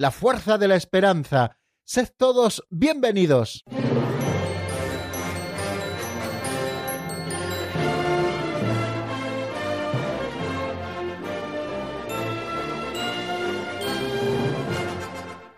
la fuerza de la esperanza. Sed todos bienvenidos.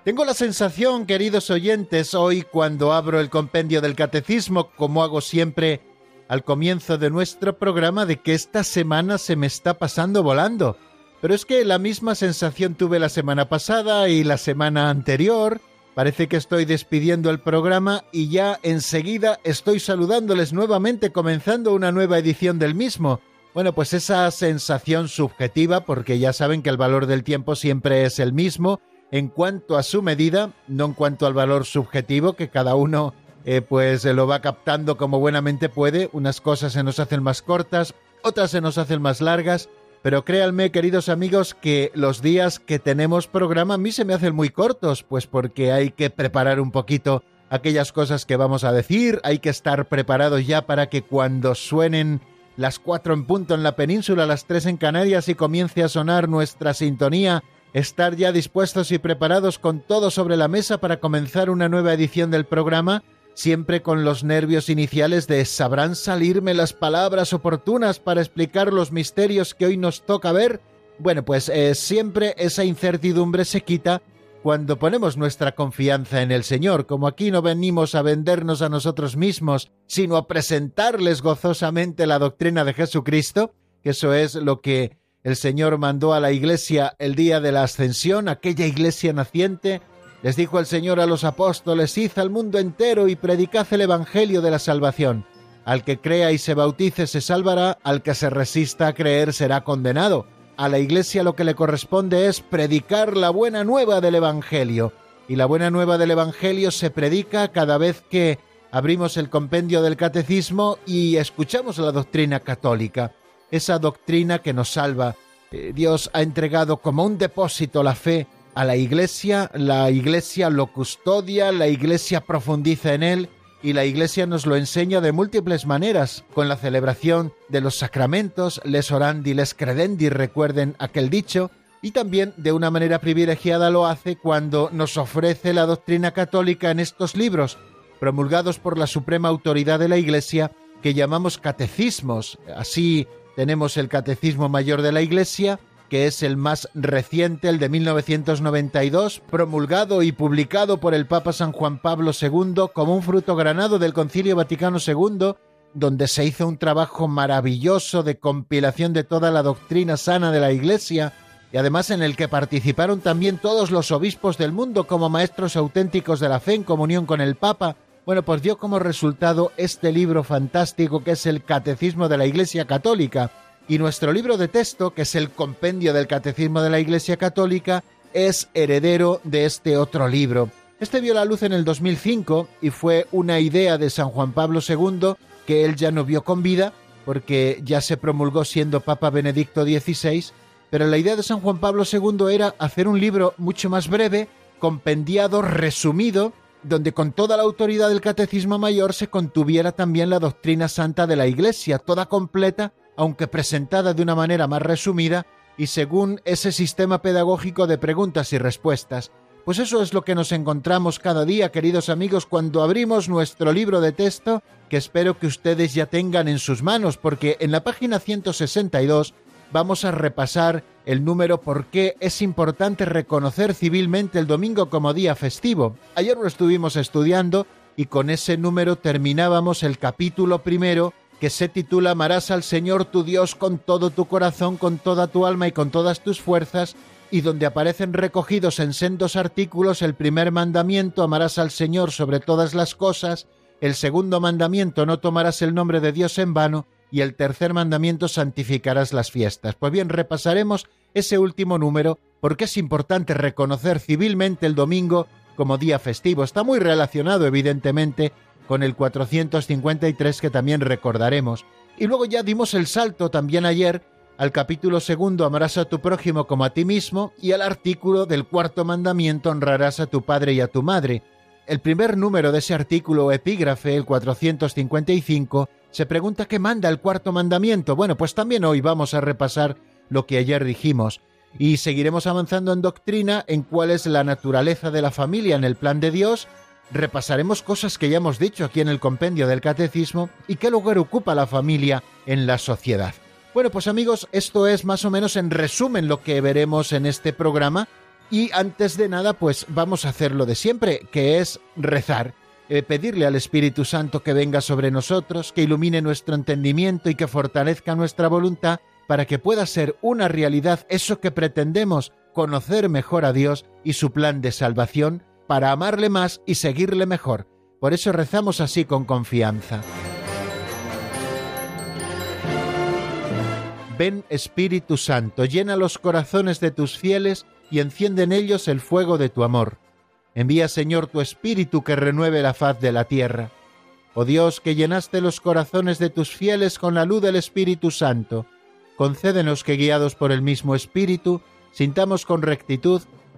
Tengo la sensación, queridos oyentes, hoy cuando abro el compendio del catecismo, como hago siempre al comienzo de nuestro programa, de que esta semana se me está pasando volando. Pero es que la misma sensación tuve la semana pasada y la semana anterior. Parece que estoy despidiendo el programa y ya enseguida estoy saludándoles nuevamente comenzando una nueva edición del mismo. Bueno, pues esa sensación subjetiva, porque ya saben que el valor del tiempo siempre es el mismo, en cuanto a su medida, no en cuanto al valor subjetivo que cada uno eh, pues lo va captando como buenamente puede. Unas cosas se nos hacen más cortas, otras se nos hacen más largas, pero créanme, queridos amigos, que los días que tenemos programa a mí se me hacen muy cortos, pues porque hay que preparar un poquito aquellas cosas que vamos a decir, hay que estar preparados ya para que cuando suenen las cuatro en punto en la península, las tres en Canarias y comience a sonar nuestra sintonía estar ya dispuestos y preparados con todo sobre la mesa para comenzar una nueva edición del programa, siempre con los nervios iniciales de ¿sabrán salirme las palabras oportunas para explicar los misterios que hoy nos toca ver? Bueno, pues eh, siempre esa incertidumbre se quita cuando ponemos nuestra confianza en el Señor, como aquí no venimos a vendernos a nosotros mismos, sino a presentarles gozosamente la doctrina de Jesucristo, que eso es lo que el Señor mandó a la iglesia el día de la ascensión, aquella iglesia naciente. Les dijo el Señor a los apóstoles, id al mundo entero y predicad el Evangelio de la salvación. Al que crea y se bautice se salvará, al que se resista a creer será condenado. A la iglesia lo que le corresponde es predicar la buena nueva del Evangelio. Y la buena nueva del Evangelio se predica cada vez que abrimos el compendio del catecismo y escuchamos la doctrina católica esa doctrina que nos salva. Eh, Dios ha entregado como un depósito la fe a la Iglesia, la Iglesia lo custodia, la Iglesia profundiza en él y la Iglesia nos lo enseña de múltiples maneras, con la celebración de los sacramentos, les orandi, les credendi, recuerden aquel dicho, y también de una manera privilegiada lo hace cuando nos ofrece la doctrina católica en estos libros, promulgados por la suprema autoridad de la Iglesia, que llamamos catecismos, así tenemos el Catecismo Mayor de la Iglesia, que es el más reciente, el de 1992, promulgado y publicado por el Papa San Juan Pablo II como un fruto granado del Concilio Vaticano II, donde se hizo un trabajo maravilloso de compilación de toda la doctrina sana de la Iglesia, y además en el que participaron también todos los obispos del mundo como maestros auténticos de la fe en comunión con el Papa, bueno, pues dio como resultado este libro fantástico que es el Catecismo de la Iglesia Católica. Y nuestro libro de texto, que es el compendio del Catecismo de la Iglesia Católica, es heredero de este otro libro. Este vio la luz en el 2005 y fue una idea de San Juan Pablo II que él ya no vio con vida porque ya se promulgó siendo Papa Benedicto XVI, pero la idea de San Juan Pablo II era hacer un libro mucho más breve, compendiado, resumido, donde con toda la autoridad del Catecismo Mayor se contuviera también la doctrina santa de la Iglesia, toda completa, aunque presentada de una manera más resumida y según ese sistema pedagógico de preguntas y respuestas. Pues eso es lo que nos encontramos cada día, queridos amigos, cuando abrimos nuestro libro de texto, que espero que ustedes ya tengan en sus manos, porque en la página 162 vamos a repasar el número por qué es importante reconocer civilmente el domingo como día festivo. Ayer lo estuvimos estudiando y con ese número terminábamos el capítulo primero que se titula Amarás al Señor tu Dios con todo tu corazón, con toda tu alma y con todas tus fuerzas, y donde aparecen recogidos en sendos artículos el primer mandamiento, amarás al Señor sobre todas las cosas, el segundo mandamiento, no tomarás el nombre de Dios en vano, y el tercer mandamiento santificarás las fiestas. Pues bien, repasaremos ese último número porque es importante reconocer civilmente el domingo como día festivo. Está muy relacionado, evidentemente, con el 453 que también recordaremos. Y luego ya dimos el salto también ayer al capítulo segundo amarás a tu prójimo como a ti mismo y al artículo del cuarto mandamiento honrarás a tu padre y a tu madre. El primer número de ese artículo epígrafe, el 455, se pregunta qué manda el cuarto mandamiento. Bueno, pues también hoy vamos a repasar lo que ayer dijimos y seguiremos avanzando en doctrina en cuál es la naturaleza de la familia en el plan de Dios. Repasaremos cosas que ya hemos dicho aquí en el compendio del catecismo y qué lugar ocupa la familia en la sociedad. Bueno, pues amigos, esto es más o menos en resumen lo que veremos en este programa y antes de nada pues vamos a hacer lo de siempre, que es rezar, eh, pedirle al Espíritu Santo que venga sobre nosotros, que ilumine nuestro entendimiento y que fortalezca nuestra voluntad para que pueda ser una realidad eso que pretendemos, conocer mejor a Dios y su plan de salvación, para amarle más y seguirle mejor. Por eso rezamos así con confianza. Ven Espíritu Santo, llena los corazones de tus fieles y enciende en ellos el fuego de tu amor. Envía Señor tu Espíritu que renueve la faz de la tierra. Oh Dios, que llenaste los corazones de tus fieles con la luz del Espíritu Santo, concédenos que guiados por el mismo Espíritu, sintamos con rectitud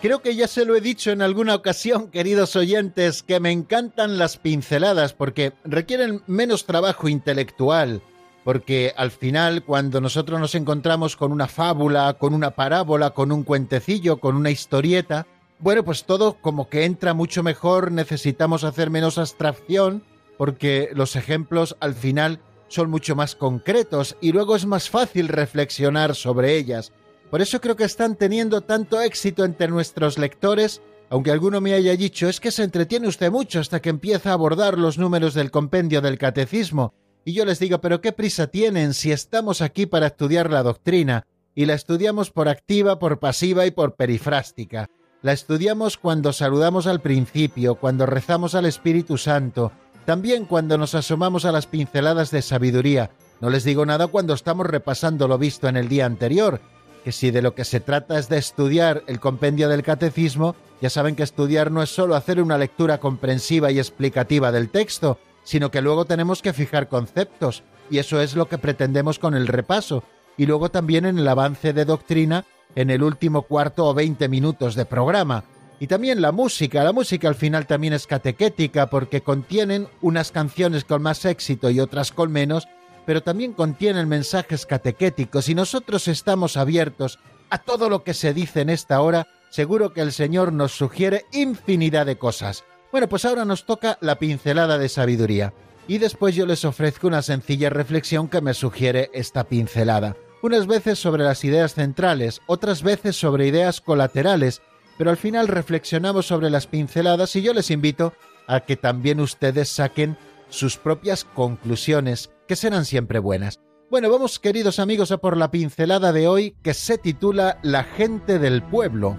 Creo que ya se lo he dicho en alguna ocasión, queridos oyentes, que me encantan las pinceladas porque requieren menos trabajo intelectual, porque al final cuando nosotros nos encontramos con una fábula, con una parábola, con un cuentecillo, con una historieta, bueno, pues todo como que entra mucho mejor, necesitamos hacer menos abstracción, porque los ejemplos al final son mucho más concretos y luego es más fácil reflexionar sobre ellas. Por eso creo que están teniendo tanto éxito entre nuestros lectores, aunque alguno me haya dicho es que se entretiene usted mucho hasta que empieza a abordar los números del compendio del catecismo. Y yo les digo, pero qué prisa tienen si estamos aquí para estudiar la doctrina, y la estudiamos por activa, por pasiva y por perifrástica. La estudiamos cuando saludamos al principio, cuando rezamos al Espíritu Santo, también cuando nos asomamos a las pinceladas de sabiduría. No les digo nada cuando estamos repasando lo visto en el día anterior, que si de lo que se trata es de estudiar el compendio del catecismo, ya saben que estudiar no es solo hacer una lectura comprensiva y explicativa del texto, sino que luego tenemos que fijar conceptos, y eso es lo que pretendemos con el repaso, y luego también en el avance de doctrina en el último cuarto o veinte minutos de programa. Y también la música, la música al final también es catequética porque contienen unas canciones con más éxito y otras con menos, pero también contienen mensajes catequéticos y nosotros estamos abiertos a todo lo que se dice en esta hora, seguro que el Señor nos sugiere infinidad de cosas. Bueno, pues ahora nos toca la pincelada de sabiduría. Y después yo les ofrezco una sencilla reflexión que me sugiere esta pincelada. Unas veces sobre las ideas centrales, otras veces sobre ideas colaterales, pero al final reflexionamos sobre las pinceladas y yo les invito a que también ustedes saquen sus propias conclusiones, que serán siempre buenas. Bueno, vamos queridos amigos a por la pincelada de hoy que se titula La gente del pueblo.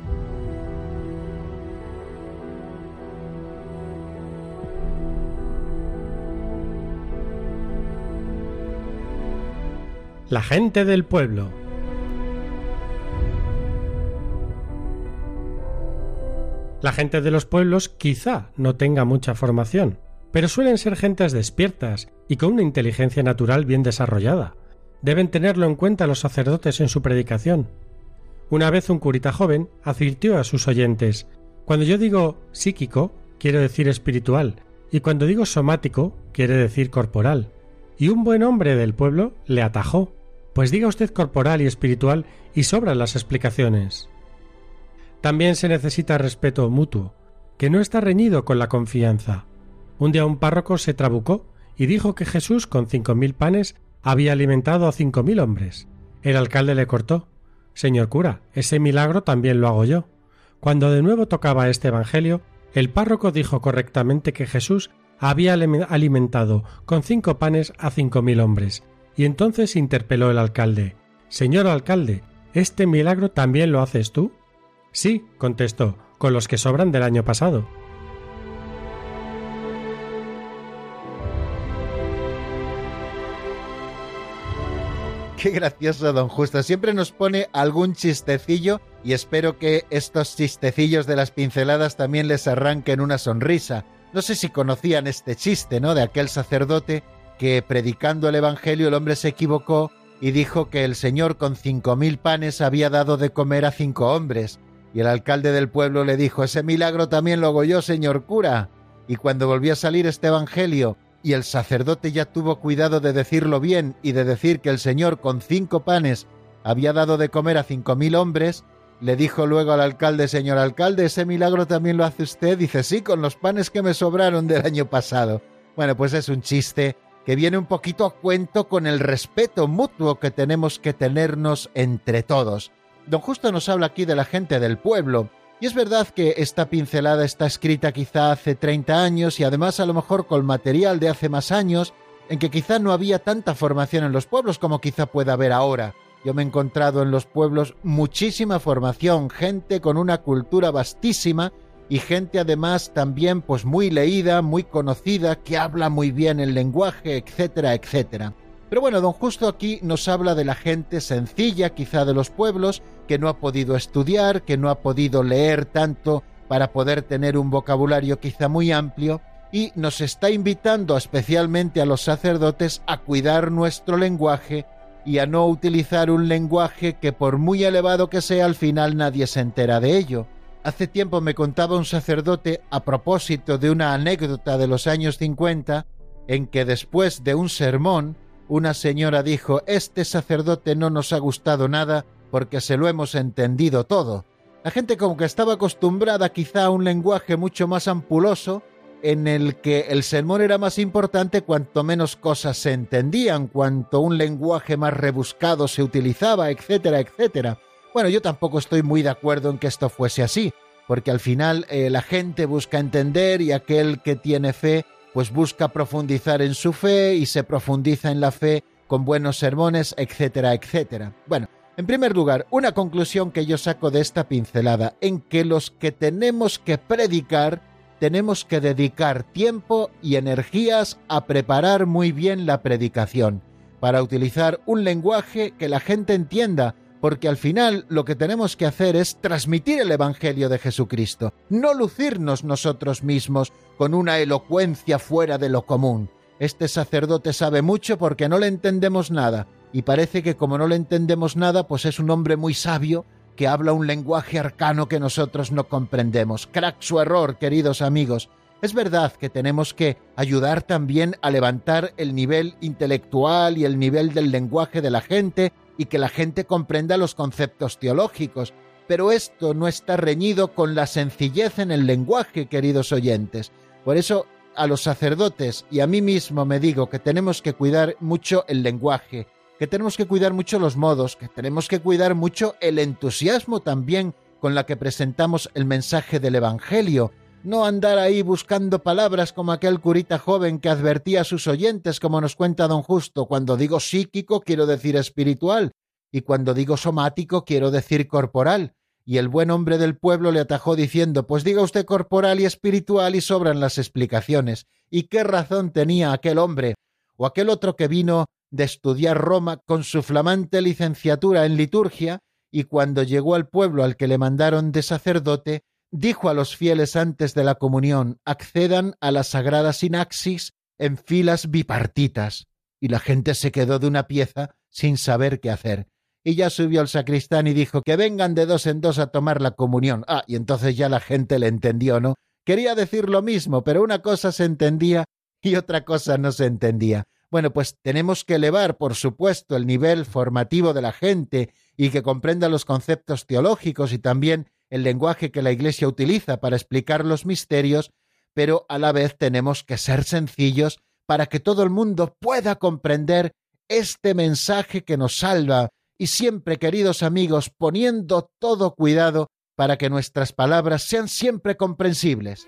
La gente del pueblo. La gente de los pueblos quizá no tenga mucha formación, pero suelen ser gentes despiertas y con una inteligencia natural bien desarrollada. Deben tenerlo en cuenta los sacerdotes en su predicación. Una vez un curita joven advirtió a sus oyentes Cuando yo digo psíquico, quiero decir espiritual, y cuando digo somático, quiere decir corporal. Y un buen hombre del pueblo le atajó Pues diga usted corporal y espiritual y sobran las explicaciones. También se necesita respeto mutuo, que no está reñido con la confianza. Un día un párroco se trabucó y dijo que Jesús con cinco mil panes había alimentado a cinco mil hombres. El alcalde le cortó. Señor cura, ese milagro también lo hago yo. Cuando de nuevo tocaba este Evangelio, el párroco dijo correctamente que Jesús había alimentado con cinco panes a cinco mil hombres, y entonces interpeló el alcalde Señor alcalde, ¿este milagro también lo haces tú? Sí, contestó, con los que sobran del año pasado. Qué gracioso, don Justo. Siempre nos pone algún chistecillo y espero que estos chistecillos de las pinceladas también les arranquen una sonrisa. No sé si conocían este chiste, ¿no? De aquel sacerdote que predicando el Evangelio el hombre se equivocó y dijo que el Señor con cinco mil panes había dado de comer a cinco hombres. Y el alcalde del pueblo le dijo, ese milagro también lo hago yo, señor cura. Y cuando volvió a salir este Evangelio y el sacerdote ya tuvo cuidado de decirlo bien y de decir que el Señor con cinco panes había dado de comer a cinco mil hombres, le dijo luego al alcalde, señor alcalde, ¿ese milagro también lo hace usted? Dice, sí, con los panes que me sobraron del año pasado. Bueno, pues es un chiste que viene un poquito a cuento con el respeto mutuo que tenemos que tenernos entre todos. Don Justo nos habla aquí de la gente del pueblo, y es verdad que esta pincelada está escrita quizá hace 30 años y además a lo mejor con material de hace más años, en que quizá no había tanta formación en los pueblos como quizá pueda haber ahora. Yo me he encontrado en los pueblos muchísima formación, gente con una cultura vastísima y gente además también pues muy leída, muy conocida, que habla muy bien el lenguaje, etcétera, etcétera. Pero bueno, don Justo aquí nos habla de la gente sencilla, quizá de los pueblos, que no ha podido estudiar, que no ha podido leer tanto para poder tener un vocabulario quizá muy amplio, y nos está invitando especialmente a los sacerdotes a cuidar nuestro lenguaje y a no utilizar un lenguaje que por muy elevado que sea al final nadie se entera de ello. Hace tiempo me contaba un sacerdote a propósito de una anécdota de los años 50 en que después de un sermón una señora dijo, este sacerdote no nos ha gustado nada porque se lo hemos entendido todo. La gente como que estaba acostumbrada quizá a un lenguaje mucho más ampuloso, en el que el sermón era más importante cuanto menos cosas se entendían, cuanto un lenguaje más rebuscado se utilizaba, etcétera, etcétera. Bueno, yo tampoco estoy muy de acuerdo en que esto fuese así, porque al final eh, la gente busca entender y aquel que tiene fe pues busca profundizar en su fe y se profundiza en la fe con buenos sermones, etcétera, etcétera. Bueno, en primer lugar, una conclusión que yo saco de esta pincelada, en que los que tenemos que predicar tenemos que dedicar tiempo y energías a preparar muy bien la predicación, para utilizar un lenguaje que la gente entienda, porque al final lo que tenemos que hacer es transmitir el Evangelio de Jesucristo, no lucirnos nosotros mismos con una elocuencia fuera de lo común. Este sacerdote sabe mucho porque no le entendemos nada, y parece que como no le entendemos nada, pues es un hombre muy sabio que habla un lenguaje arcano que nosotros no comprendemos. Crack su error, queridos amigos. Es verdad que tenemos que ayudar también a levantar el nivel intelectual y el nivel del lenguaje de la gente y que la gente comprenda los conceptos teológicos, pero esto no está reñido con la sencillez en el lenguaje, queridos oyentes. Por eso a los sacerdotes y a mí mismo me digo que tenemos que cuidar mucho el lenguaje, que tenemos que cuidar mucho los modos, que tenemos que cuidar mucho el entusiasmo también con la que presentamos el mensaje del Evangelio, no andar ahí buscando palabras como aquel curita joven que advertía a sus oyentes, como nos cuenta don Justo, cuando digo psíquico quiero decir espiritual, y cuando digo somático quiero decir corporal. Y el buen hombre del pueblo le atajó diciendo, pues diga usted corporal y espiritual y sobran las explicaciones. ¿Y qué razón tenía aquel hombre? O aquel otro que vino de estudiar Roma con su flamante licenciatura en liturgia, y cuando llegó al pueblo al que le mandaron de sacerdote, dijo a los fieles antes de la comunión, accedan a la sagrada sinaxis en filas bipartitas. Y la gente se quedó de una pieza sin saber qué hacer. Y ya subió el sacristán y dijo que vengan de dos en dos a tomar la comunión. Ah, y entonces ya la gente le entendió, ¿no? Quería decir lo mismo, pero una cosa se entendía y otra cosa no se entendía. Bueno, pues tenemos que elevar, por supuesto, el nivel formativo de la gente y que comprenda los conceptos teológicos y también el lenguaje que la Iglesia utiliza para explicar los misterios, pero a la vez tenemos que ser sencillos para que todo el mundo pueda comprender este mensaje que nos salva y siempre, queridos amigos, poniendo todo cuidado para que nuestras palabras sean siempre comprensibles.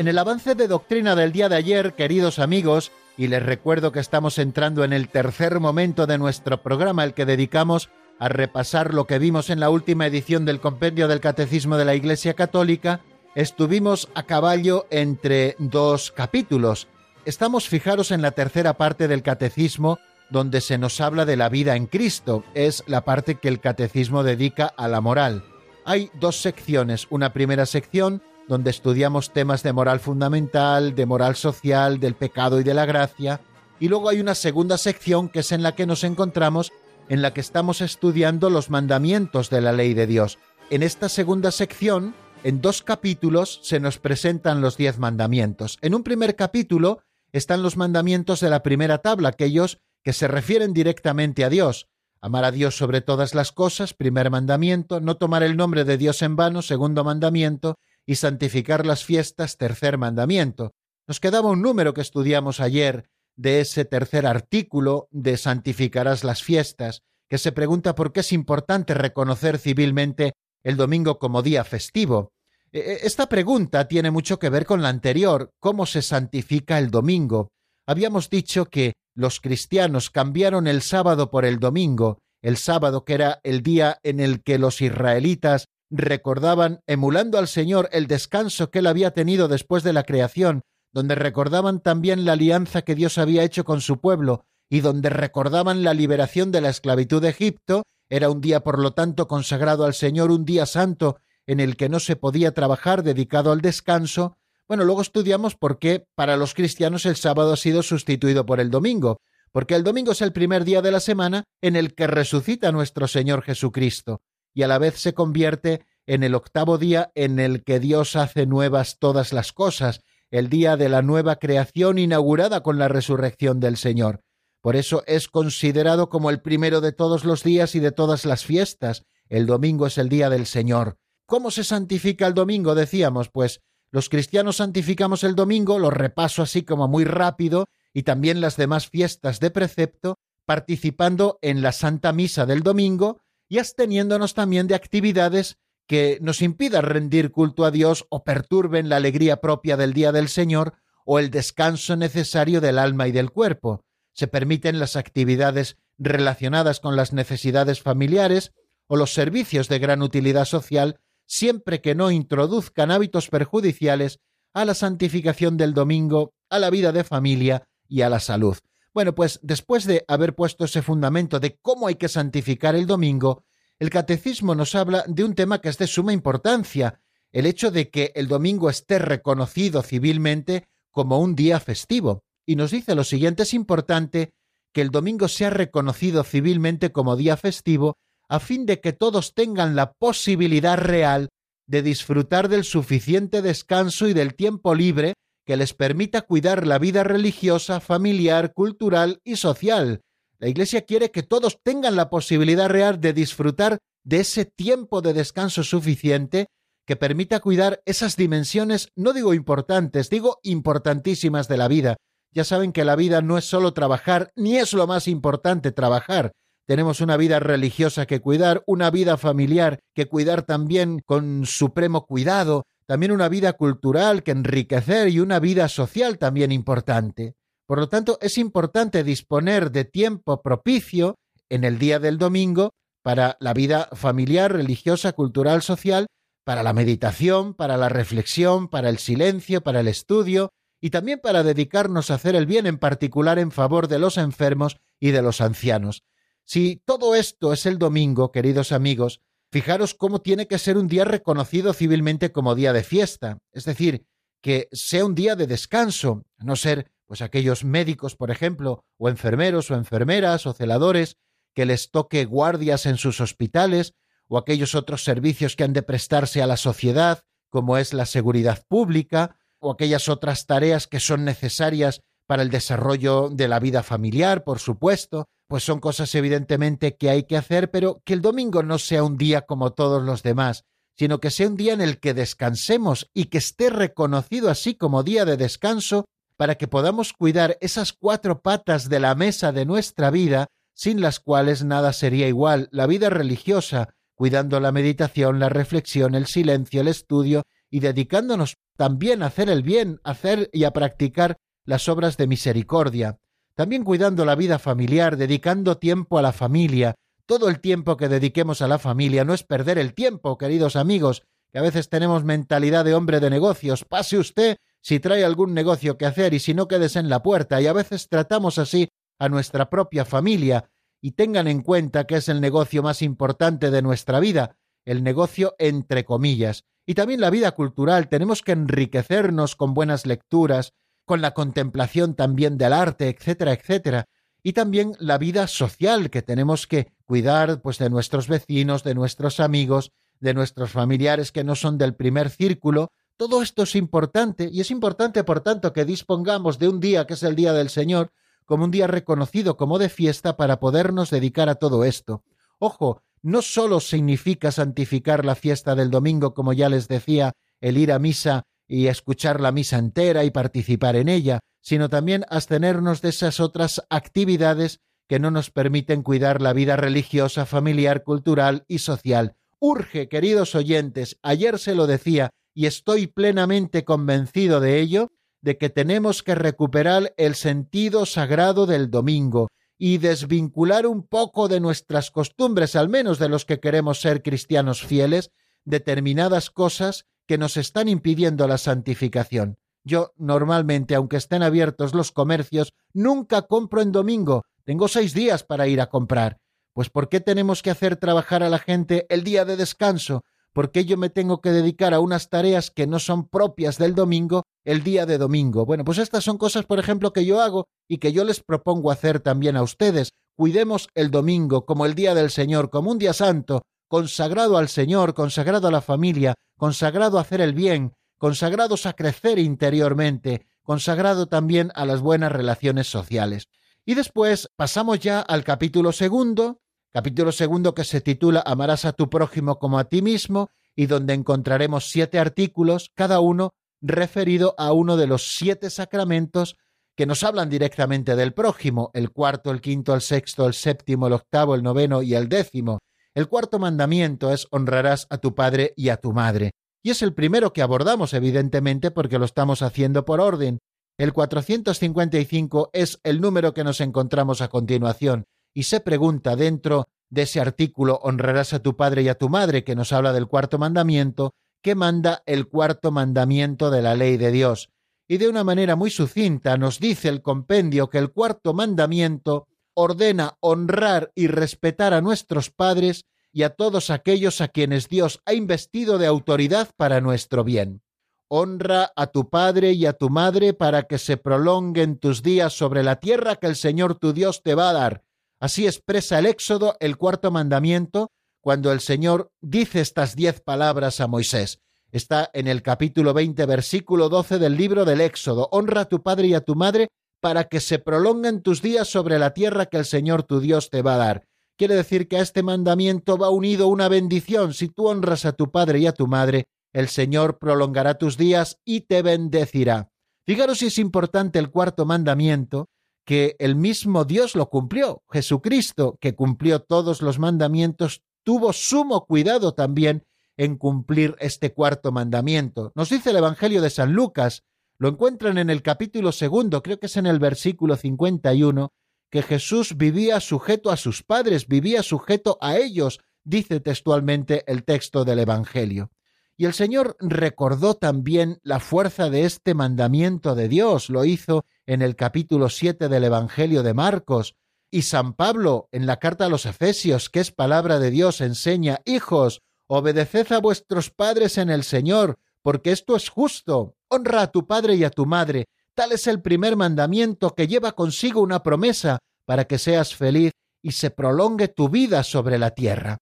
En el avance de doctrina del día de ayer, queridos amigos, y les recuerdo que estamos entrando en el tercer momento de nuestro programa, el que dedicamos a repasar lo que vimos en la última edición del Compendio del Catecismo de la Iglesia Católica, estuvimos a caballo entre dos capítulos. Estamos fijaros en la tercera parte del Catecismo, donde se nos habla de la vida en Cristo. Es la parte que el Catecismo dedica a la moral. Hay dos secciones. Una primera sección donde estudiamos temas de moral fundamental, de moral social, del pecado y de la gracia, y luego hay una segunda sección que es en la que nos encontramos, en la que estamos estudiando los mandamientos de la ley de Dios. En esta segunda sección, en dos capítulos, se nos presentan los diez mandamientos. En un primer capítulo están los mandamientos de la primera tabla, aquellos que se refieren directamente a Dios. Amar a Dios sobre todas las cosas, primer mandamiento, no tomar el nombre de Dios en vano, segundo mandamiento, y santificar las fiestas, tercer mandamiento. Nos quedaba un número que estudiamos ayer de ese tercer artículo de santificarás las fiestas, que se pregunta por qué es importante reconocer civilmente el domingo como día festivo. E, e, esta pregunta tiene mucho que ver con la anterior, ¿cómo se santifica el domingo? Habíamos dicho que los cristianos cambiaron el sábado por el domingo, el sábado que era el día en el que los israelitas recordaban, emulando al Señor, el descanso que él había tenido después de la creación, donde recordaban también la alianza que Dios había hecho con su pueblo, y donde recordaban la liberación de la esclavitud de Egipto, era un día por lo tanto consagrado al Señor, un día santo en el que no se podía trabajar dedicado al descanso. Bueno, luego estudiamos por qué para los cristianos el sábado ha sido sustituido por el domingo, porque el domingo es el primer día de la semana en el que resucita nuestro Señor Jesucristo y a la vez se convierte en el octavo día en el que Dios hace nuevas todas las cosas, el día de la nueva creación inaugurada con la resurrección del Señor. Por eso es considerado como el primero de todos los días y de todas las fiestas. El domingo es el día del Señor. ¿Cómo se santifica el domingo? Decíamos, pues los cristianos santificamos el domingo, lo repaso así como muy rápido, y también las demás fiestas de precepto, participando en la Santa Misa del domingo, y absteniéndonos también de actividades que nos impidan rendir culto a Dios o perturben la alegría propia del día del Señor o el descanso necesario del alma y del cuerpo. Se permiten las actividades relacionadas con las necesidades familiares o los servicios de gran utilidad social, siempre que no introduzcan hábitos perjudiciales a la santificación del domingo, a la vida de familia y a la salud. Bueno, pues después de haber puesto ese fundamento de cómo hay que santificar el domingo, el catecismo nos habla de un tema que es de suma importancia, el hecho de que el domingo esté reconocido civilmente como un día festivo. Y nos dice lo siguiente, es importante que el domingo sea reconocido civilmente como día festivo a fin de que todos tengan la posibilidad real de disfrutar del suficiente descanso y del tiempo libre que les permita cuidar la vida religiosa, familiar, cultural y social. La Iglesia quiere que todos tengan la posibilidad real de disfrutar de ese tiempo de descanso suficiente que permita cuidar esas dimensiones, no digo importantes, digo importantísimas de la vida. Ya saben que la vida no es solo trabajar, ni es lo más importante trabajar. Tenemos una vida religiosa que cuidar, una vida familiar que cuidar también con supremo cuidado, también una vida cultural que enriquecer y una vida social también importante. Por lo tanto, es importante disponer de tiempo propicio en el día del domingo para la vida familiar, religiosa, cultural, social, para la meditación, para la reflexión, para el silencio, para el estudio y también para dedicarnos a hacer el bien en particular en favor de los enfermos y de los ancianos. Si todo esto es el domingo, queridos amigos, Fijaros cómo tiene que ser un día reconocido civilmente como día de fiesta, es decir, que sea un día de descanso, a no ser pues aquellos médicos, por ejemplo, o enfermeros o enfermeras o celadores que les toque guardias en sus hospitales o aquellos otros servicios que han de prestarse a la sociedad, como es la seguridad pública o aquellas otras tareas que son necesarias para el desarrollo de la vida familiar, por supuesto, pues son cosas evidentemente que hay que hacer, pero que el domingo no sea un día como todos los demás, sino que sea un día en el que descansemos y que esté reconocido así como día de descanso para que podamos cuidar esas cuatro patas de la mesa de nuestra vida, sin las cuales nada sería igual, la vida religiosa, cuidando la meditación, la reflexión, el silencio, el estudio y dedicándonos también a hacer el bien, a hacer y a practicar las obras de misericordia, también cuidando la vida familiar, dedicando tiempo a la familia. Todo el tiempo que dediquemos a la familia no es perder el tiempo, queridos amigos, que a veces tenemos mentalidad de hombre de negocios. Pase usted si trae algún negocio que hacer y si no quedes en la puerta, y a veces tratamos así a nuestra propia familia, y tengan en cuenta que es el negocio más importante de nuestra vida, el negocio entre comillas. Y también la vida cultural, tenemos que enriquecernos con buenas lecturas, con la contemplación también del arte, etcétera, etcétera, y también la vida social que tenemos que cuidar pues de nuestros vecinos, de nuestros amigos, de nuestros familiares que no son del primer círculo. Todo esto es importante y es importante, por tanto, que dispongamos de un día que es el día del Señor como un día reconocido como de fiesta para podernos dedicar a todo esto. Ojo, no solo significa santificar la fiesta del domingo, como ya les decía, el ir a misa y escuchar la misa entera y participar en ella, sino también abstenernos de esas otras actividades que no nos permiten cuidar la vida religiosa, familiar, cultural y social. Urge, queridos oyentes, ayer se lo decía, y estoy plenamente convencido de ello, de que tenemos que recuperar el sentido sagrado del domingo y desvincular un poco de nuestras costumbres, al menos de los que queremos ser cristianos fieles, determinadas cosas que nos están impidiendo la santificación. Yo normalmente, aunque estén abiertos los comercios, nunca compro en domingo. Tengo seis días para ir a comprar. Pues ¿por qué tenemos que hacer trabajar a la gente el día de descanso? ¿Por qué yo me tengo que dedicar a unas tareas que no son propias del domingo el día de domingo? Bueno, pues estas son cosas, por ejemplo, que yo hago y que yo les propongo hacer también a ustedes. Cuidemos el domingo como el día del Señor, como un día santo, consagrado al Señor, consagrado a la familia, consagrado a hacer el bien, consagrados a crecer interiormente, consagrado también a las buenas relaciones sociales. Y después pasamos ya al capítulo segundo, capítulo segundo que se titula Amarás a tu prójimo como a ti mismo, y donde encontraremos siete artículos, cada uno referido a uno de los siete sacramentos que nos hablan directamente del prójimo, el cuarto, el quinto, el sexto, el séptimo, el octavo, el noveno y el décimo. El cuarto mandamiento es honrarás a tu padre y a tu madre. Y es el primero que abordamos, evidentemente, porque lo estamos haciendo por orden. El 455 es el número que nos encontramos a continuación, y se pregunta dentro de ese artículo honrarás a tu padre y a tu madre, que nos habla del cuarto mandamiento, ¿qué manda el cuarto mandamiento de la ley de Dios? Y de una manera muy sucinta nos dice el compendio que el cuarto mandamiento ordena honrar y respetar a nuestros padres y a todos aquellos a quienes Dios ha investido de autoridad para nuestro bien. Honra a tu padre y a tu madre para que se prolonguen tus días sobre la tierra que el Señor tu Dios te va a dar. Así expresa el Éxodo, el cuarto mandamiento, cuando el Señor dice estas diez palabras a Moisés. Está en el capítulo 20, versículo 12 del libro del Éxodo. Honra a tu padre y a tu madre para que se prolonguen tus días sobre la tierra que el Señor tu Dios te va a dar. Quiere decir que a este mandamiento va unido una bendición. Si tú honras a tu padre y a tu madre, el Señor prolongará tus días y te bendecirá. Fijaros si es importante el cuarto mandamiento, que el mismo Dios lo cumplió. Jesucristo, que cumplió todos los mandamientos, tuvo sumo cuidado también en cumplir este cuarto mandamiento. Nos dice el Evangelio de San Lucas, lo encuentran en el capítulo segundo, creo que es en el versículo 51, que Jesús vivía sujeto a sus padres, vivía sujeto a ellos, dice textualmente el texto del Evangelio. Y el Señor recordó también la fuerza de este mandamiento de Dios, lo hizo en el capítulo 7 del Evangelio de Marcos, y San Pablo en la carta a los Efesios, que es palabra de Dios, enseña, Hijos, obedeced a vuestros padres en el Señor, porque esto es justo. Honra a tu padre y a tu madre. Tal es el primer mandamiento que lleva consigo una promesa para que seas feliz y se prolongue tu vida sobre la tierra.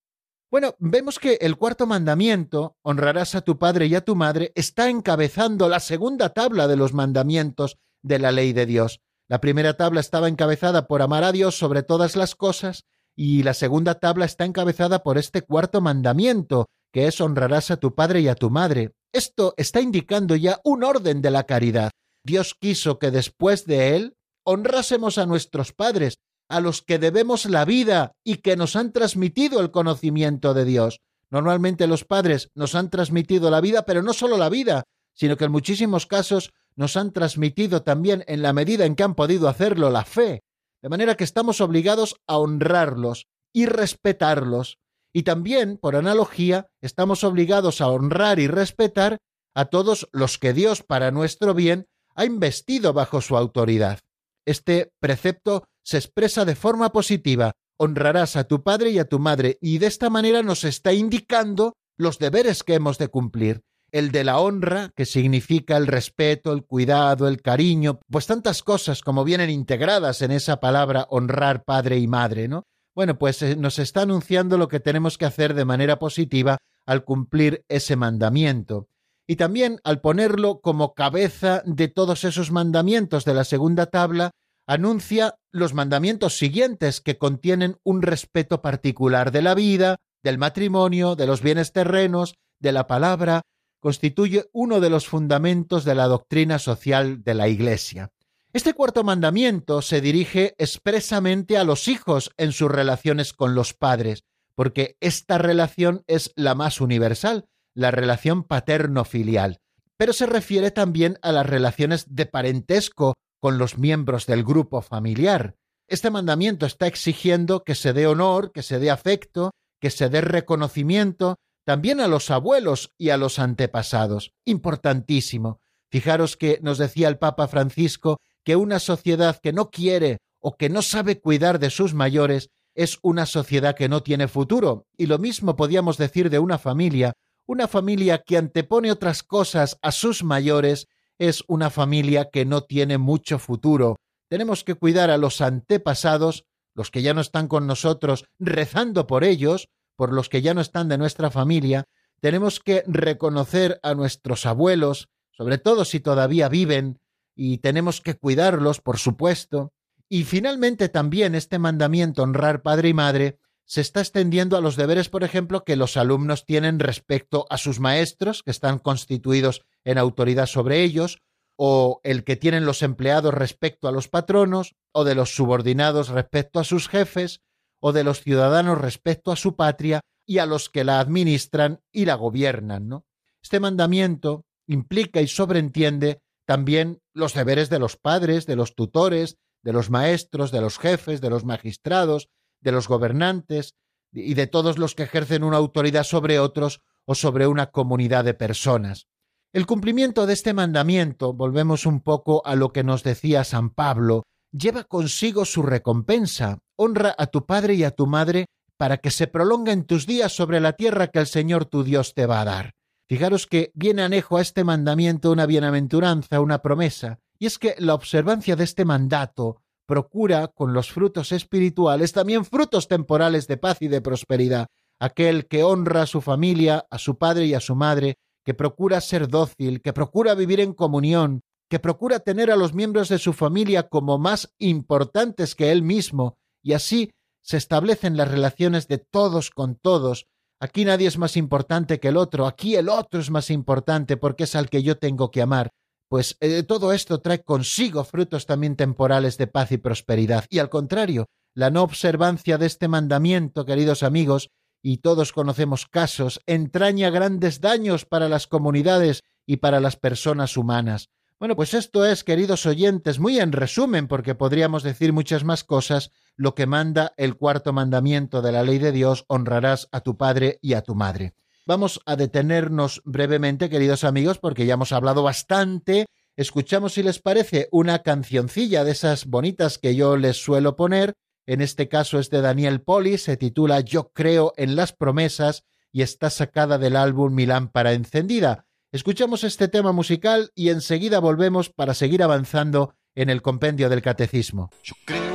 Bueno, vemos que el cuarto mandamiento, honrarás a tu padre y a tu madre, está encabezando la segunda tabla de los mandamientos de la ley de Dios. La primera tabla estaba encabezada por amar a Dios sobre todas las cosas y la segunda tabla está encabezada por este cuarto mandamiento, que es honrarás a tu padre y a tu madre. Esto está indicando ya un orden de la caridad. Dios quiso que después de él honrásemos a nuestros padres, a los que debemos la vida y que nos han transmitido el conocimiento de Dios. Normalmente los padres nos han transmitido la vida, pero no solo la vida, sino que en muchísimos casos nos han transmitido también, en la medida en que han podido hacerlo, la fe. De manera que estamos obligados a honrarlos y respetarlos. Y también, por analogía, estamos obligados a honrar y respetar a todos los que Dios, para nuestro bien, ha investido bajo su autoridad. Este precepto se expresa de forma positiva, honrarás a tu padre y a tu madre, y de esta manera nos está indicando los deberes que hemos de cumplir. El de la honra, que significa el respeto, el cuidado, el cariño, pues tantas cosas como vienen integradas en esa palabra honrar padre y madre, ¿no? Bueno, pues eh, nos está anunciando lo que tenemos que hacer de manera positiva al cumplir ese mandamiento. Y también al ponerlo como cabeza de todos esos mandamientos de la segunda tabla, anuncia los mandamientos siguientes que contienen un respeto particular de la vida, del matrimonio, de los bienes terrenos, de la palabra, constituye uno de los fundamentos de la doctrina social de la Iglesia. Este cuarto mandamiento se dirige expresamente a los hijos en sus relaciones con los padres, porque esta relación es la más universal, la relación paterno-filial, pero se refiere también a las relaciones de parentesco con los miembros del grupo familiar. Este mandamiento está exigiendo que se dé honor, que se dé afecto, que se dé reconocimiento también a los abuelos y a los antepasados. Importantísimo. Fijaros que nos decía el Papa Francisco que una sociedad que no quiere o que no sabe cuidar de sus mayores es una sociedad que no tiene futuro. Y lo mismo podíamos decir de una familia. Una familia que antepone otras cosas a sus mayores es una familia que no tiene mucho futuro. Tenemos que cuidar a los antepasados, los que ya no están con nosotros, rezando por ellos, por los que ya no están de nuestra familia. Tenemos que reconocer a nuestros abuelos, sobre todo si todavía viven, y tenemos que cuidarlos, por supuesto. Y finalmente también este mandamiento honrar padre y madre se está extendiendo a los deberes, por ejemplo, que los alumnos tienen respecto a sus maestros, que están constituidos en autoridad sobre ellos, o el que tienen los empleados respecto a los patronos, o de los subordinados respecto a sus jefes, o de los ciudadanos respecto a su patria y a los que la administran y la gobiernan. ¿no? Este mandamiento implica y sobreentiende también los deberes de los padres, de los tutores, de los maestros, de los jefes, de los magistrados, de los gobernantes y de todos los que ejercen una autoridad sobre otros o sobre una comunidad de personas. El cumplimiento de este mandamiento, volvemos un poco a lo que nos decía San Pablo, lleva consigo su recompensa. Honra a tu padre y a tu madre para que se prolonguen tus días sobre la tierra que el Señor tu Dios te va a dar. Fijaros que viene anejo a este mandamiento una bienaventuranza, una promesa, y es que la observancia de este mandato procura con los frutos espirituales también frutos temporales de paz y de prosperidad. Aquel que honra a su familia, a su padre y a su madre, que procura ser dócil, que procura vivir en comunión, que procura tener a los miembros de su familia como más importantes que él mismo, y así se establecen las relaciones de todos con todos. Aquí nadie es más importante que el otro, aquí el otro es más importante porque es al que yo tengo que amar pues eh, todo esto trae consigo frutos también temporales de paz y prosperidad. Y al contrario, la no observancia de este mandamiento, queridos amigos, y todos conocemos casos, entraña grandes daños para las comunidades y para las personas humanas. Bueno, pues esto es, queridos oyentes, muy en resumen, porque podríamos decir muchas más cosas, lo que manda el cuarto mandamiento de la ley de Dios, honrarás a tu padre y a tu madre. Vamos a detenernos brevemente, queridos amigos, porque ya hemos hablado bastante. Escuchamos, si les parece, una cancioncilla de esas bonitas que yo les suelo poner. En este caso es de Daniel Poli, se titula Yo creo en las promesas y está sacada del álbum Mi lámpara encendida. Escuchamos este tema musical y enseguida volvemos para seguir avanzando en el compendio del catecismo. Yo creo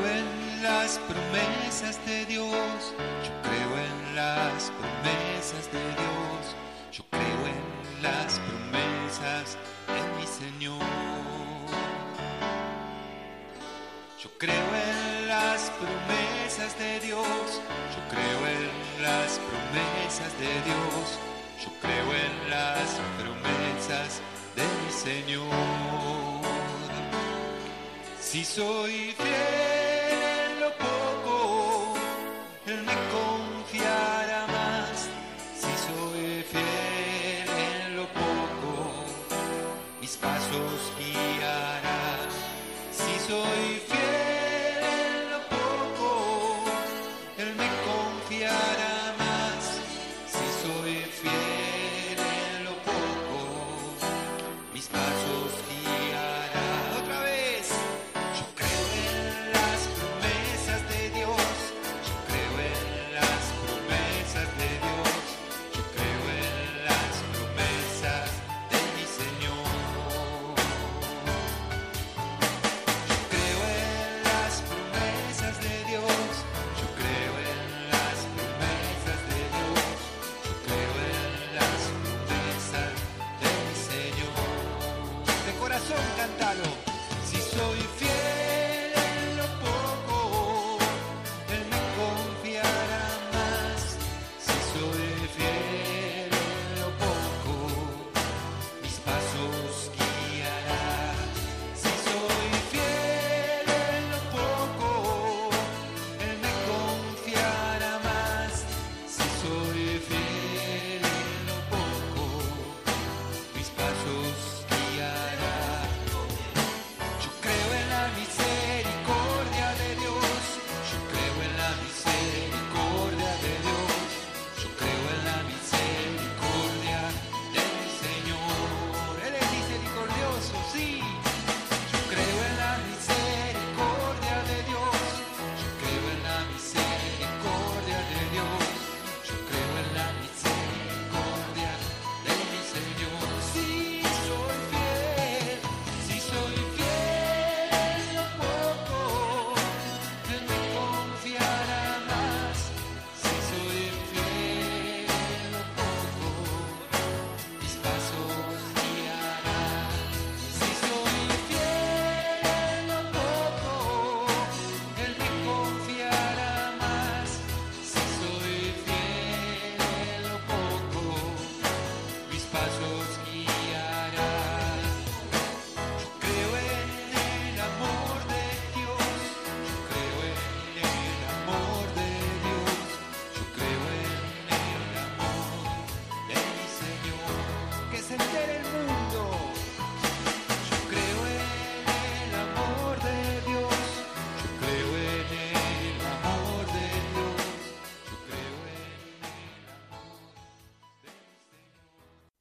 de Dios, yo creo en las promesas de mi Señor. Si soy fiel lo poco, Él me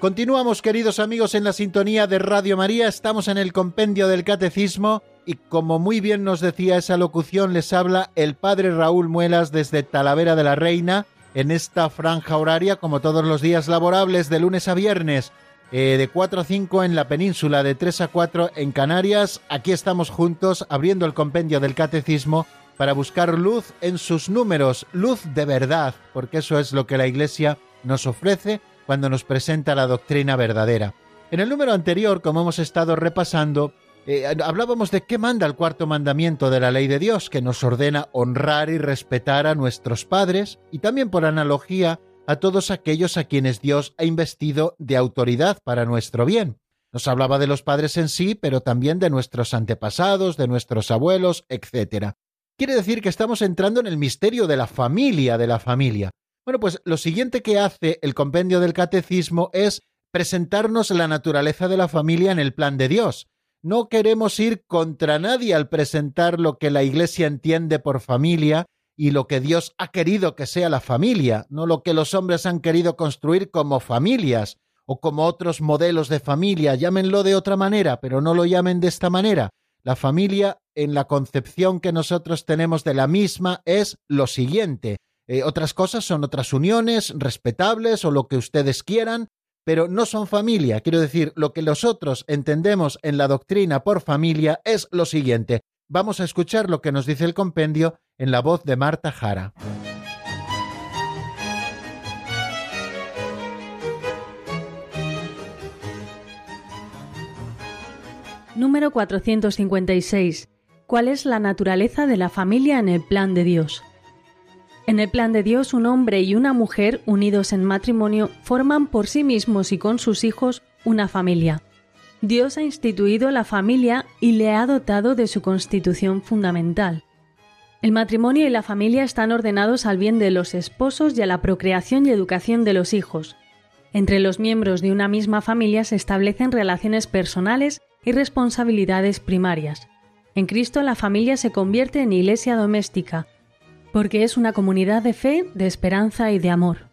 Continuamos, queridos amigos, en la sintonía de Radio María. Estamos en el compendio del Catecismo y como muy bien nos decía esa locución, les habla el Padre Raúl Muelas desde Talavera de la Reina en esta franja horaria, como todos los días laborables, de lunes a viernes, eh, de 4 a 5 en la península, de 3 a 4 en Canarias. Aquí estamos juntos abriendo el compendio del Catecismo para buscar luz en sus números, luz de verdad, porque eso es lo que la Iglesia nos ofrece cuando nos presenta la doctrina verdadera. En el número anterior, como hemos estado repasando, eh, hablábamos de qué manda el cuarto mandamiento de la ley de Dios, que nos ordena honrar y respetar a nuestros padres, y también por analogía a todos aquellos a quienes Dios ha investido de autoridad para nuestro bien. Nos hablaba de los padres en sí, pero también de nuestros antepasados, de nuestros abuelos, etc. Quiere decir que estamos entrando en el misterio de la familia de la familia. Bueno, pues lo siguiente que hace el compendio del catecismo es presentarnos la naturaleza de la familia en el plan de Dios. No queremos ir contra nadie al presentar lo que la Iglesia entiende por familia y lo que Dios ha querido que sea la familia, no lo que los hombres han querido construir como familias o como otros modelos de familia, llámenlo de otra manera, pero no lo llamen de esta manera. La familia, en la concepción que nosotros tenemos de la misma, es lo siguiente. Eh, otras cosas son otras uniones respetables o lo que ustedes quieran, pero no son familia. Quiero decir, lo que nosotros entendemos en la doctrina por familia es lo siguiente. Vamos a escuchar lo que nos dice el compendio en la voz de Marta Jara. Número 456. ¿Cuál es la naturaleza de la familia en el plan de Dios? En el plan de Dios, un hombre y una mujer unidos en matrimonio forman por sí mismos y con sus hijos una familia. Dios ha instituido la familia y le ha dotado de su constitución fundamental. El matrimonio y la familia están ordenados al bien de los esposos y a la procreación y educación de los hijos. Entre los miembros de una misma familia se establecen relaciones personales y responsabilidades primarias. En Cristo la familia se convierte en iglesia doméstica, porque es una comunidad de fe, de esperanza y de amor.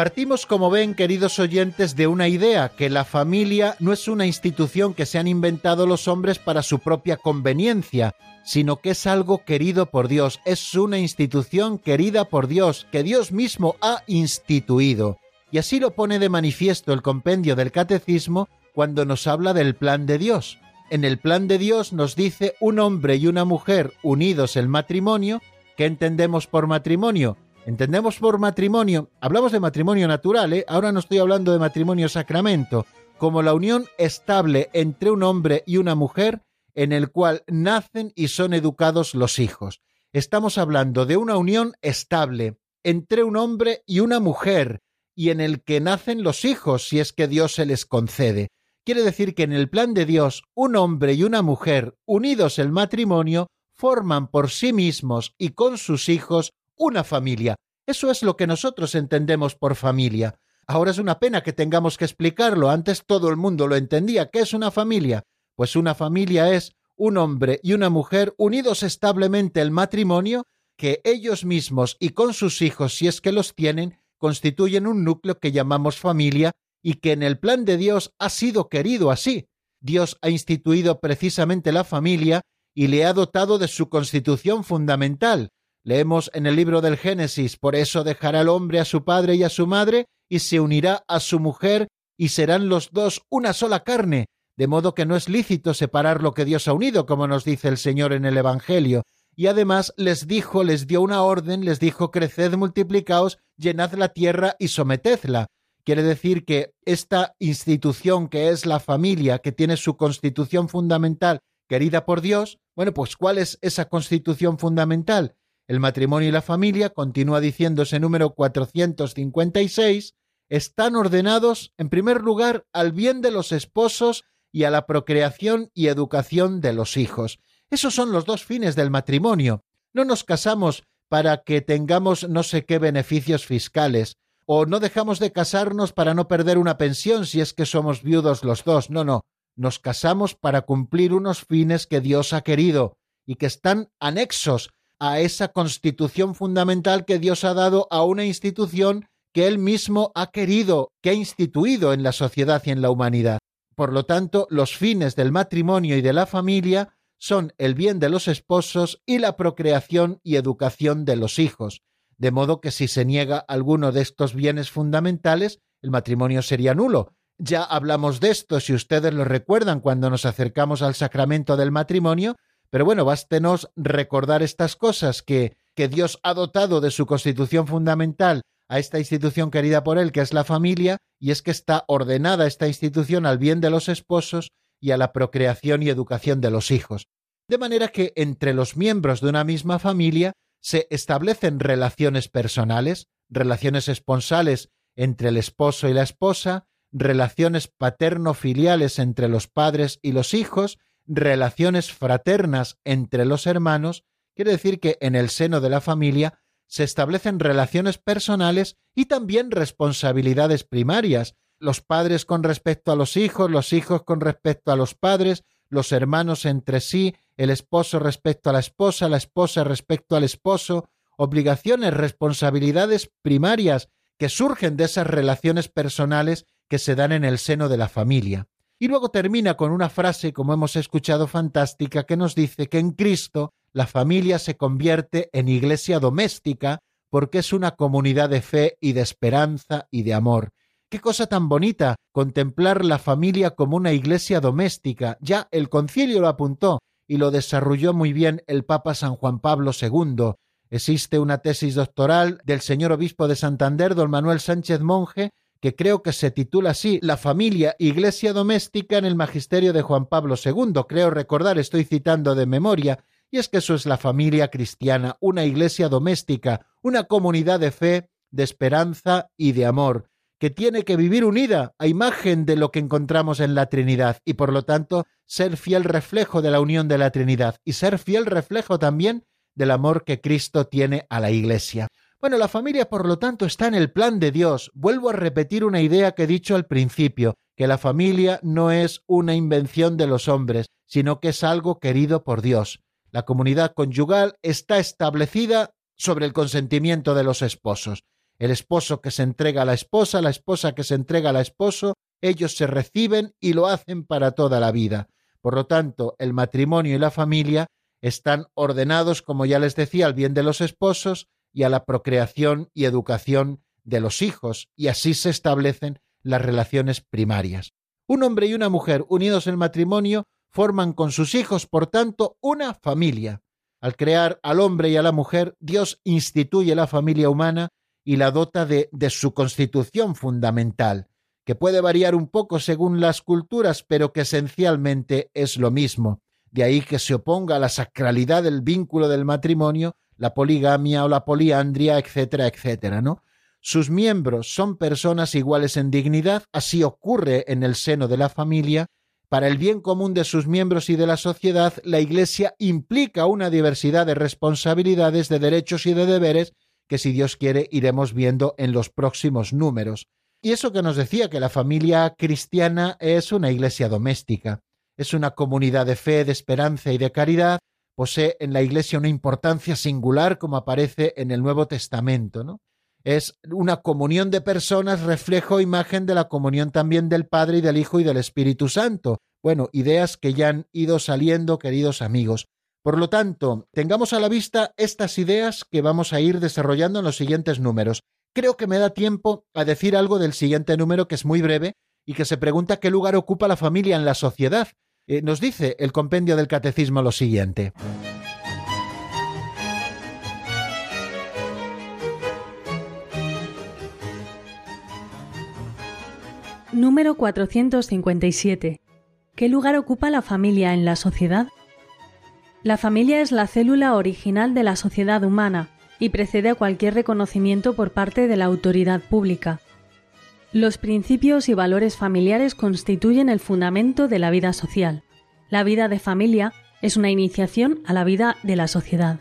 Partimos, como ven, queridos oyentes, de una idea, que la familia no es una institución que se han inventado los hombres para su propia conveniencia, sino que es algo querido por Dios, es una institución querida por Dios, que Dios mismo ha instituido. Y así lo pone de manifiesto el compendio del Catecismo cuando nos habla del plan de Dios. En el plan de Dios nos dice un hombre y una mujer unidos en matrimonio. ¿Qué entendemos por matrimonio? Entendemos por matrimonio, hablamos de matrimonio natural, ¿eh? ahora no estoy hablando de matrimonio sacramento, como la unión estable entre un hombre y una mujer en el cual nacen y son educados los hijos. Estamos hablando de una unión estable entre un hombre y una mujer y en el que nacen los hijos si es que Dios se les concede. Quiere decir que en el plan de Dios un hombre y una mujer unidos en matrimonio forman por sí mismos y con sus hijos una familia. Eso es lo que nosotros entendemos por familia. Ahora es una pena que tengamos que explicarlo. Antes todo el mundo lo entendía. ¿Qué es una familia? Pues una familia es un hombre y una mujer unidos establemente el matrimonio, que ellos mismos y con sus hijos, si es que los tienen, constituyen un núcleo que llamamos familia y que en el plan de Dios ha sido querido así. Dios ha instituido precisamente la familia y le ha dotado de su constitución fundamental, Leemos en el libro del Génesis, por eso dejará el hombre a su padre y a su madre, y se unirá a su mujer, y serán los dos una sola carne, de modo que no es lícito separar lo que Dios ha unido, como nos dice el Señor en el Evangelio. Y además les dijo, les dio una orden, les dijo, creced, multiplicaos, llenad la tierra y sometedla. Quiere decir que esta institución que es la familia, que tiene su constitución fundamental querida por Dios, bueno, pues ¿cuál es esa constitución fundamental? El matrimonio y la familia, continúa diciendo ese número 456, están ordenados, en primer lugar, al bien de los esposos y a la procreación y educación de los hijos. Esos son los dos fines del matrimonio. No nos casamos para que tengamos no sé qué beneficios fiscales, o no dejamos de casarnos para no perder una pensión si es que somos viudos los dos. No, no. Nos casamos para cumplir unos fines que Dios ha querido y que están anexos a esa constitución fundamental que Dios ha dado a una institución que Él mismo ha querido, que ha instituido en la sociedad y en la humanidad. Por lo tanto, los fines del matrimonio y de la familia son el bien de los esposos y la procreación y educación de los hijos, de modo que si se niega alguno de estos bienes fundamentales, el matrimonio sería nulo. Ya hablamos de esto, si ustedes lo recuerdan, cuando nos acercamos al sacramento del matrimonio, pero bueno, bástenos recordar estas cosas que, que Dios ha dotado de su constitución fundamental a esta institución querida por Él, que es la familia, y es que está ordenada esta institución al bien de los esposos y a la procreación y educación de los hijos. De manera que entre los miembros de una misma familia se establecen relaciones personales, relaciones esponsales entre el esposo y la esposa, relaciones paterno-filiales entre los padres y los hijos, relaciones fraternas entre los hermanos, quiere decir que en el seno de la familia se establecen relaciones personales y también responsabilidades primarias, los padres con respecto a los hijos, los hijos con respecto a los padres, los hermanos entre sí, el esposo respecto a la esposa, la esposa respecto al esposo, obligaciones, responsabilidades primarias que surgen de esas relaciones personales que se dan en el seno de la familia. Y luego termina con una frase, como hemos escuchado, fantástica, que nos dice que en Cristo la familia se convierte en iglesia doméstica porque es una comunidad de fe y de esperanza y de amor. Qué cosa tan bonita contemplar la familia como una iglesia doméstica. Ya el concilio lo apuntó y lo desarrolló muy bien el Papa San Juan Pablo II. Existe una tesis doctoral del señor obispo de Santander, don Manuel Sánchez Monje, que creo que se titula así La familia iglesia doméstica en el magisterio de Juan Pablo II. Creo recordar, estoy citando de memoria, y es que eso es la familia cristiana, una iglesia doméstica, una comunidad de fe, de esperanza y de amor que tiene que vivir unida a imagen de lo que encontramos en la Trinidad y por lo tanto ser fiel reflejo de la unión de la Trinidad y ser fiel reflejo también del amor que Cristo tiene a la Iglesia. Bueno, la familia por lo tanto está en el plan de Dios. Vuelvo a repetir una idea que he dicho al principio, que la familia no es una invención de los hombres, sino que es algo querido por Dios. La comunidad conyugal está establecida sobre el consentimiento de los esposos el esposo que se entrega a la esposa, la esposa que se entrega al esposo, ellos se reciben y lo hacen para toda la vida. Por lo tanto, el matrimonio y la familia están ordenados, como ya les decía, al bien de los esposos y a la procreación y educación de los hijos, y así se establecen las relaciones primarias. Un hombre y una mujer unidos en matrimonio forman con sus hijos, por tanto, una familia. Al crear al hombre y a la mujer, Dios instituye la familia humana y la dota de, de su constitución fundamental, que puede variar un poco según las culturas, pero que esencialmente es lo mismo. De ahí que se oponga a la sacralidad del vínculo del matrimonio, la poligamia o la poliandria, etcétera, etcétera, ¿no? Sus miembros son personas iguales en dignidad, así ocurre en el seno de la familia. Para el bien común de sus miembros y de la sociedad, la Iglesia implica una diversidad de responsabilidades, de derechos y de deberes que si Dios quiere iremos viendo en los próximos números. Y eso que nos decía que la familia cristiana es una iglesia doméstica, es una comunidad de fe, de esperanza y de caridad, posee en la iglesia una importancia singular como aparece en el Nuevo Testamento, ¿no? Es una comunión de personas, reflejo, imagen de la comunión también del Padre y del Hijo y del Espíritu Santo. Bueno, ideas que ya han ido saliendo, queridos amigos. Por lo tanto, tengamos a la vista estas ideas que vamos a ir desarrollando en los siguientes números. Creo que me da tiempo a decir algo del siguiente número que es muy breve y que se pregunta qué lugar ocupa la familia en la sociedad. Eh, nos dice el compendio del catecismo lo siguiente. Número 457. ¿Qué lugar ocupa la familia en la sociedad? La familia es la célula original de la sociedad humana y precede a cualquier reconocimiento por parte de la autoridad pública. Los principios y valores familiares constituyen el fundamento de la vida social. La vida de familia es una iniciación a la vida de la sociedad.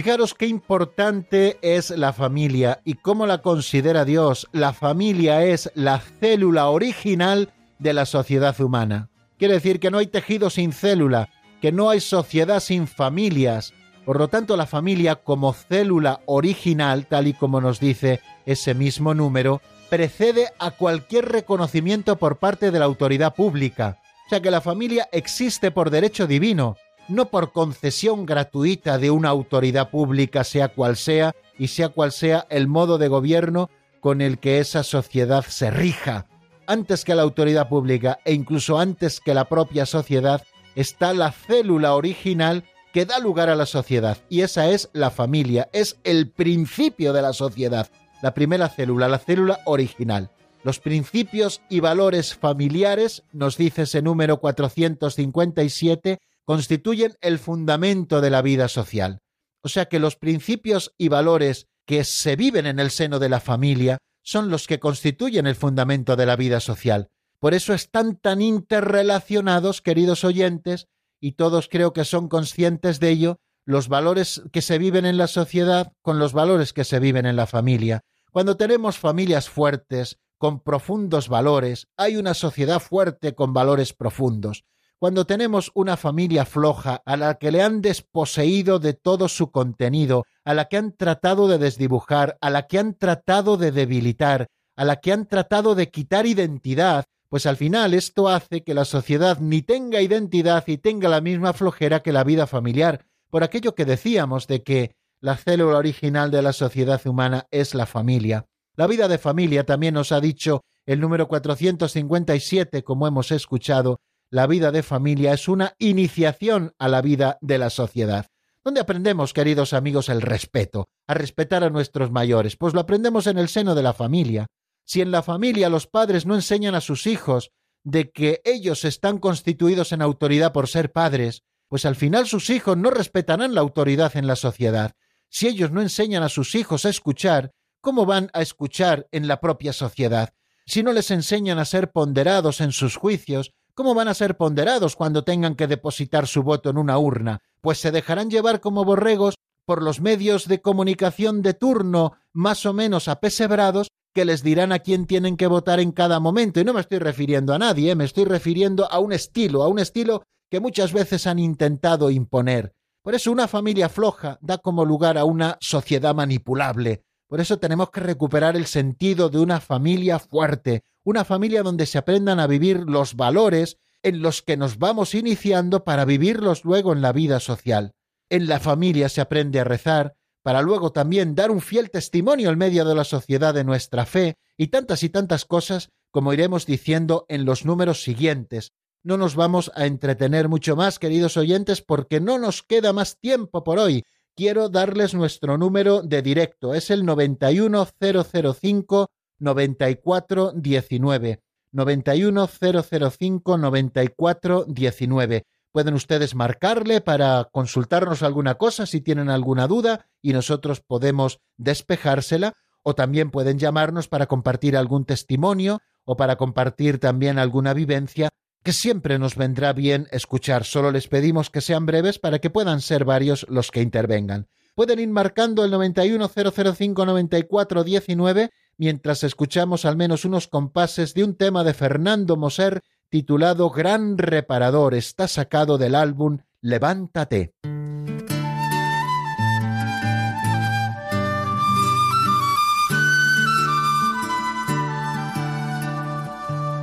Fijaros qué importante es la familia y cómo la considera Dios. La familia es la célula original de la sociedad humana. Quiere decir que no hay tejido sin célula, que no hay sociedad sin familias. Por lo tanto, la familia como célula original, tal y como nos dice ese mismo número, precede a cualquier reconocimiento por parte de la autoridad pública. O sea que la familia existe por derecho divino, no por concesión gratuita de una autoridad pública, sea cual sea, y sea cual sea el modo de gobierno con el que esa sociedad se rija. Antes que la autoridad pública e incluso antes que la propia sociedad está la célula original que da lugar a la sociedad, y esa es la familia, es el principio de la sociedad, la primera célula, la célula original. Los principios y valores familiares, nos dice ese número 457, constituyen el fundamento de la vida social. O sea que los principios y valores que se viven en el seno de la familia son los que constituyen el fundamento de la vida social. Por eso están tan interrelacionados, queridos oyentes, y todos creo que son conscientes de ello, los valores que se viven en la sociedad con los valores que se viven en la familia. Cuando tenemos familias fuertes, con profundos valores, hay una sociedad fuerte con valores profundos. Cuando tenemos una familia floja a la que le han desposeído de todo su contenido, a la que han tratado de desdibujar, a la que han tratado de debilitar, a la que han tratado de quitar identidad, pues al final esto hace que la sociedad ni tenga identidad y tenga la misma flojera que la vida familiar, por aquello que decíamos de que la célula original de la sociedad humana es la familia. La vida de familia también nos ha dicho el número 457, como hemos escuchado, la vida de familia es una iniciación a la vida de la sociedad. ¿Dónde aprendemos, queridos amigos, el respeto? A respetar a nuestros mayores. Pues lo aprendemos en el seno de la familia. Si en la familia los padres no enseñan a sus hijos de que ellos están constituidos en autoridad por ser padres, pues al final sus hijos no respetarán la autoridad en la sociedad. Si ellos no enseñan a sus hijos a escuchar, ¿cómo van a escuchar en la propia sociedad? Si no les enseñan a ser ponderados en sus juicios, ¿cómo van a ser ponderados cuando tengan que depositar su voto en una urna? Pues se dejarán llevar como borregos por los medios de comunicación de turno más o menos apesebrados que les dirán a quién tienen que votar en cada momento. Y no me estoy refiriendo a nadie, ¿eh? me estoy refiriendo a un estilo, a un estilo que muchas veces han intentado imponer. Por eso una familia floja da como lugar a una sociedad manipulable. Por eso tenemos que recuperar el sentido de una familia fuerte, una familia donde se aprendan a vivir los valores en los que nos vamos iniciando para vivirlos luego en la vida social. En la familia se aprende a rezar, para luego también dar un fiel testimonio en medio de la sociedad de nuestra fe y tantas y tantas cosas como iremos diciendo en los números siguientes. No nos vamos a entretener mucho más, queridos oyentes, porque no nos queda más tiempo por hoy. Quiero darles nuestro número de directo. Es el 91005 9419. 91005 9419. Pueden ustedes marcarle para consultarnos alguna cosa si tienen alguna duda y nosotros podemos despejársela o también pueden llamarnos para compartir algún testimonio o para compartir también alguna vivencia que siempre nos vendrá bien escuchar. Solo les pedimos que sean breves para que puedan ser varios los que intervengan. Pueden ir marcando el 910059419 mientras escuchamos al menos unos compases de un tema de Fernando Moser titulado Gran Reparador. Está sacado del álbum Levántate.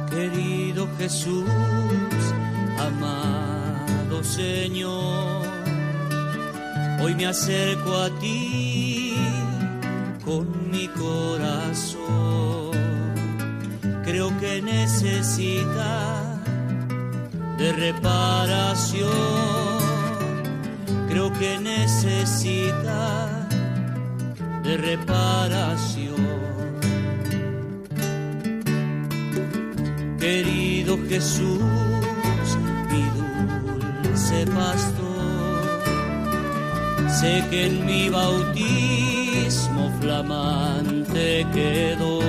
Querido Jesús, hoy me acerco a ti con mi corazón. Creo que necesita de reparación. Creo que necesita de reparación. Querido Jesús, mi dulce pastor, sé que en mi bautismo flamante quedó,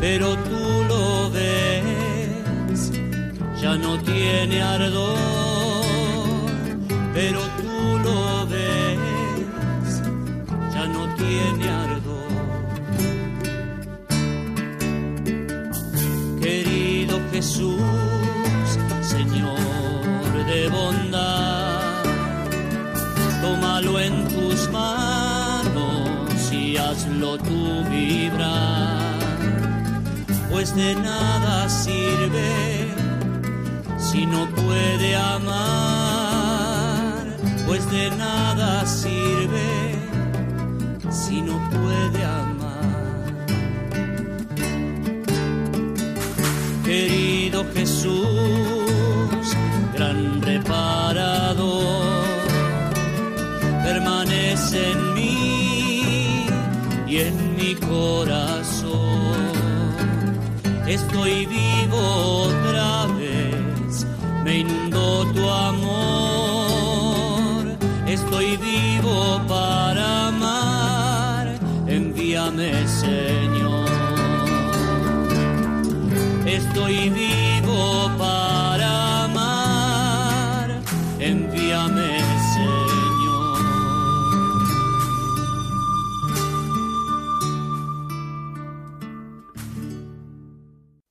pero tú lo ves, ya no tiene ardor, pero tú lo ves, ya no tiene ardor. Querido Jesús, hazlo tú vibrar, pues de nada sirve si no puede amar, pues de nada sirve si no puede amar. querido Jesús, gran reparador, permanece corazón. Estoy vivo otra vez, me inundó tu amor. Estoy vivo para amar, envíame Señor. Estoy vivo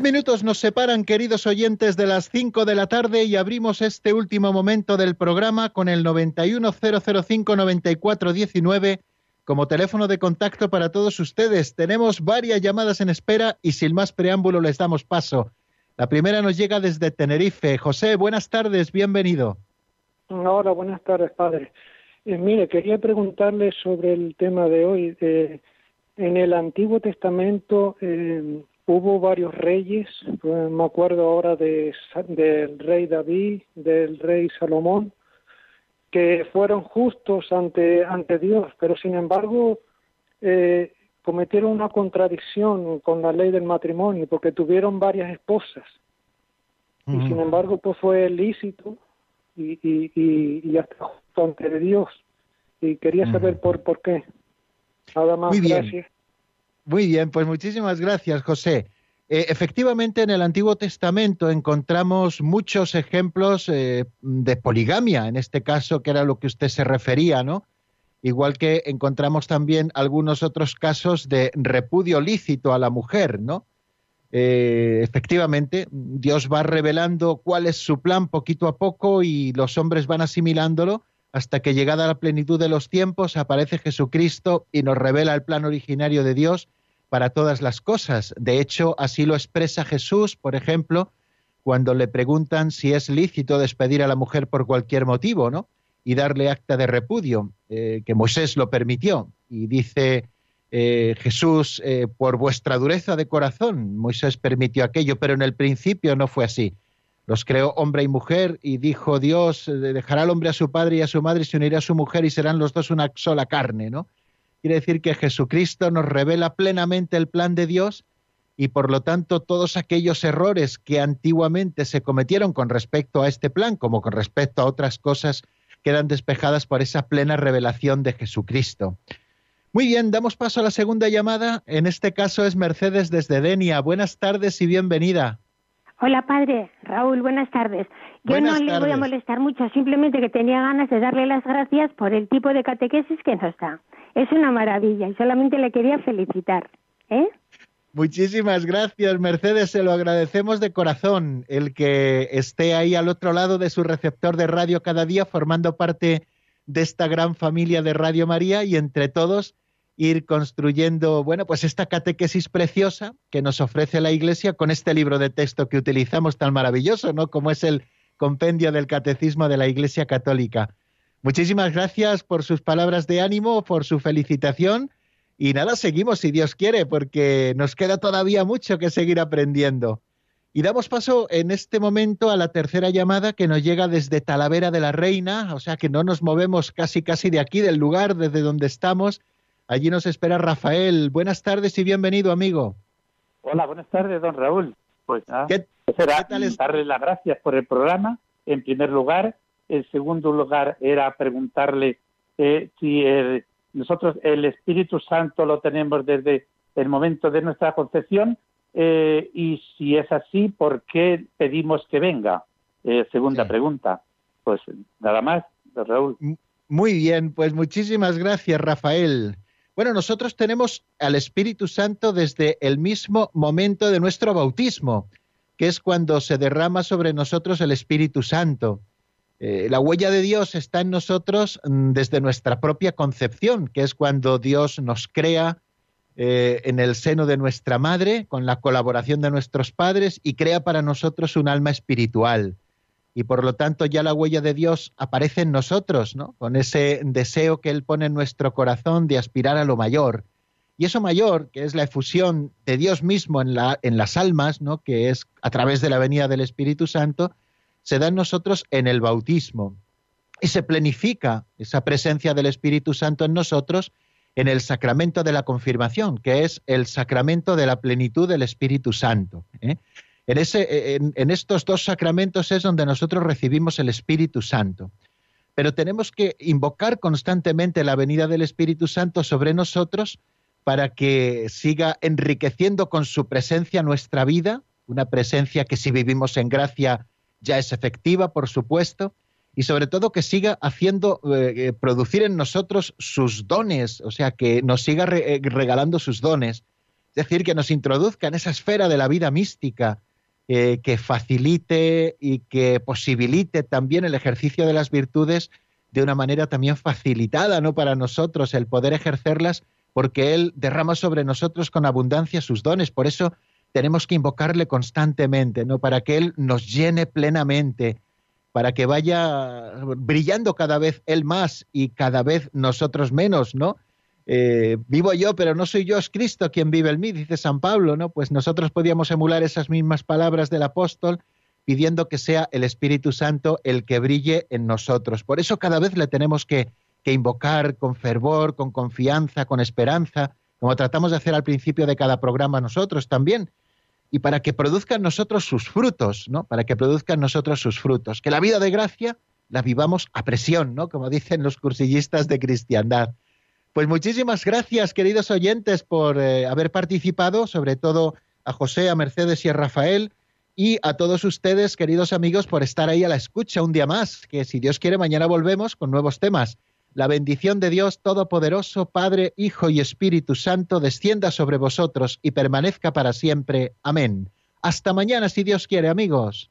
Diez minutos nos separan, queridos oyentes, de las cinco de la tarde y abrimos este último momento del programa con el 910059419 como teléfono de contacto para todos ustedes. Tenemos varias llamadas en espera y sin más preámbulo les damos paso. La primera nos llega desde Tenerife. José, buenas tardes, bienvenido. Hola, buenas tardes, padre. Eh, mire, quería preguntarle sobre el tema de hoy. En el Antiguo Testamento eh, hubo varios reyes, pues, me acuerdo ahora de, del rey David, del rey Salomón, que fueron justos ante, ante Dios, pero sin embargo eh, cometieron una contradicción con la ley del matrimonio, porque tuvieron varias esposas, y sin embargo pues fue lícito y, y, y, y hasta justo ante Dios, y quería saber por, por qué. Nada más, Muy bien. gracias. Muy bien, pues muchísimas gracias, José. Eh, efectivamente, en el Antiguo Testamento encontramos muchos ejemplos eh, de poligamia, en este caso, que era lo que usted se refería, ¿no? Igual que encontramos también algunos otros casos de repudio lícito a la mujer, ¿no? Eh, efectivamente, Dios va revelando cuál es su plan poquito a poco y los hombres van asimilándolo hasta que llegada la plenitud de los tiempos aparece Jesucristo y nos revela el plan originario de Dios para todas las cosas. De hecho, así lo expresa Jesús, por ejemplo, cuando le preguntan si es lícito despedir a la mujer por cualquier motivo, ¿no? Y darle acta de repudio, eh, que Moisés lo permitió. Y dice eh, Jesús, eh, por vuestra dureza de corazón, Moisés permitió aquello, pero en el principio no fue así. Los creó hombre y mujer y dijo Dios, dejará al hombre a su padre y a su madre y se unirá a su mujer y serán los dos una sola carne, ¿no? Quiere decir que Jesucristo nos revela plenamente el plan de Dios y por lo tanto todos aquellos errores que antiguamente se cometieron con respecto a este plan, como con respecto a otras cosas, quedan despejadas por esa plena revelación de Jesucristo. Muy bien, damos paso a la segunda llamada. En este caso es Mercedes desde Denia. Buenas tardes y bienvenida. Hola, padre. Raúl, buenas tardes. Yo Buenas no le voy a molestar mucho, simplemente que tenía ganas de darle las gracias por el tipo de catequesis que nos da. Es una maravilla y solamente le quería felicitar. ¿Eh? Muchísimas gracias, Mercedes. Se lo agradecemos de corazón el que esté ahí al otro lado de su receptor de radio cada día, formando parte de esta gran familia de Radio María y entre todos ir construyendo, bueno, pues esta catequesis preciosa que nos ofrece la Iglesia con este libro de texto que utilizamos tan maravilloso, ¿no? Como es el compendio del Catecismo de la Iglesia Católica. Muchísimas gracias por sus palabras de ánimo, por su felicitación. Y nada, seguimos si Dios quiere, porque nos queda todavía mucho que seguir aprendiendo. Y damos paso en este momento a la tercera llamada que nos llega desde Talavera de la Reina, o sea que no nos movemos casi casi de aquí, del lugar desde donde estamos. Allí nos espera Rafael. Buenas tardes y bienvenido, amigo. Hola, buenas tardes, don Raúl. Pues nada, ¿Qué- será qué tal es- darle las gracias por el programa, en primer lugar. En segundo lugar, era preguntarle eh, si el- nosotros el Espíritu Santo lo tenemos desde el momento de nuestra concepción eh, y si es así, ¿por qué pedimos que venga? Eh, segunda Sí. pregunta. Pues nada más, don Raúl. Muy bien, pues muchísimas gracias, Rafael. Bueno, nosotros tenemos al Espíritu Santo desde el mismo momento de nuestro bautismo, que es cuando se derrama sobre nosotros el Espíritu Santo. Eh, la huella de Dios está en nosotros mm, desde nuestra propia concepción, que es cuando Dios nos crea eh, en el seno de nuestra madre, con la colaboración de nuestros padres, y crea para nosotros un alma espiritual y por lo tanto ya la huella de Dios aparece en nosotros, ¿no? Con ese deseo que Él pone en nuestro corazón de aspirar a lo mayor. Y eso mayor, que es la efusión de Dios mismo en, la, en las almas, ¿no? Que es a través de la venida del Espíritu Santo, se da en nosotros en el bautismo. Y se plenifica esa presencia del Espíritu Santo en nosotros en el sacramento de la confirmación, que es el sacramento de la plenitud del Espíritu Santo. ¿eh? En, estos dos sacramentos es donde nosotros recibimos el Espíritu Santo. pero tenemos que invocar constantemente la venida del Espíritu Santo sobre nosotros para que siga enriqueciendo con su presencia nuestra vida, una presencia que si vivimos en gracia ya es efectiva, por supuesto, y sobre todo que siga haciendo eh, eh, producir en nosotros sus dones, o sea, que nos siga eh, regalando sus dones, es decir, que nos introduzca en esa esfera de la vida mística, eh, que facilite y que posibilite también el ejercicio de las virtudes de una manera también facilitada, ¿no? Para nosotros el poder ejercerlas, porque Él derrama sobre nosotros con abundancia sus dones. Por eso tenemos que invocarle constantemente, ¿no? Para que Él nos llene plenamente, para que vaya brillando cada vez Él más y cada vez nosotros menos, ¿no? Eh, vivo yo, pero no soy yo, es Cristo quien vive en mí, dice San Pablo, ¿no? Pues nosotros podíamos emular esas mismas palabras del apóstol pidiendo que sea el Espíritu Santo el que brille en nosotros. Por eso cada vez le tenemos que, que invocar con fervor, con confianza, con esperanza, como tratamos de hacer al principio de cada programa nosotros también, y para que produzcan nosotros sus frutos, ¿no? Para que produzcan nosotros sus frutos. Que la vida de gracia la vivamos a presión, ¿no? Como dicen los cursillistas de cristiandad. Pues muchísimas gracias, queridos oyentes, por eh, haber participado, sobre todo a José, a Mercedes y a Rafael, y a todos ustedes, queridos amigos, por estar ahí a la escucha un día más, que si Dios quiere, mañana volvemos con nuevos temas. La bendición de Dios Todopoderoso, Padre, Hijo y Espíritu Santo, descienda sobre vosotros y permanezca para siempre. Amén. Hasta mañana, si Dios quiere, amigos.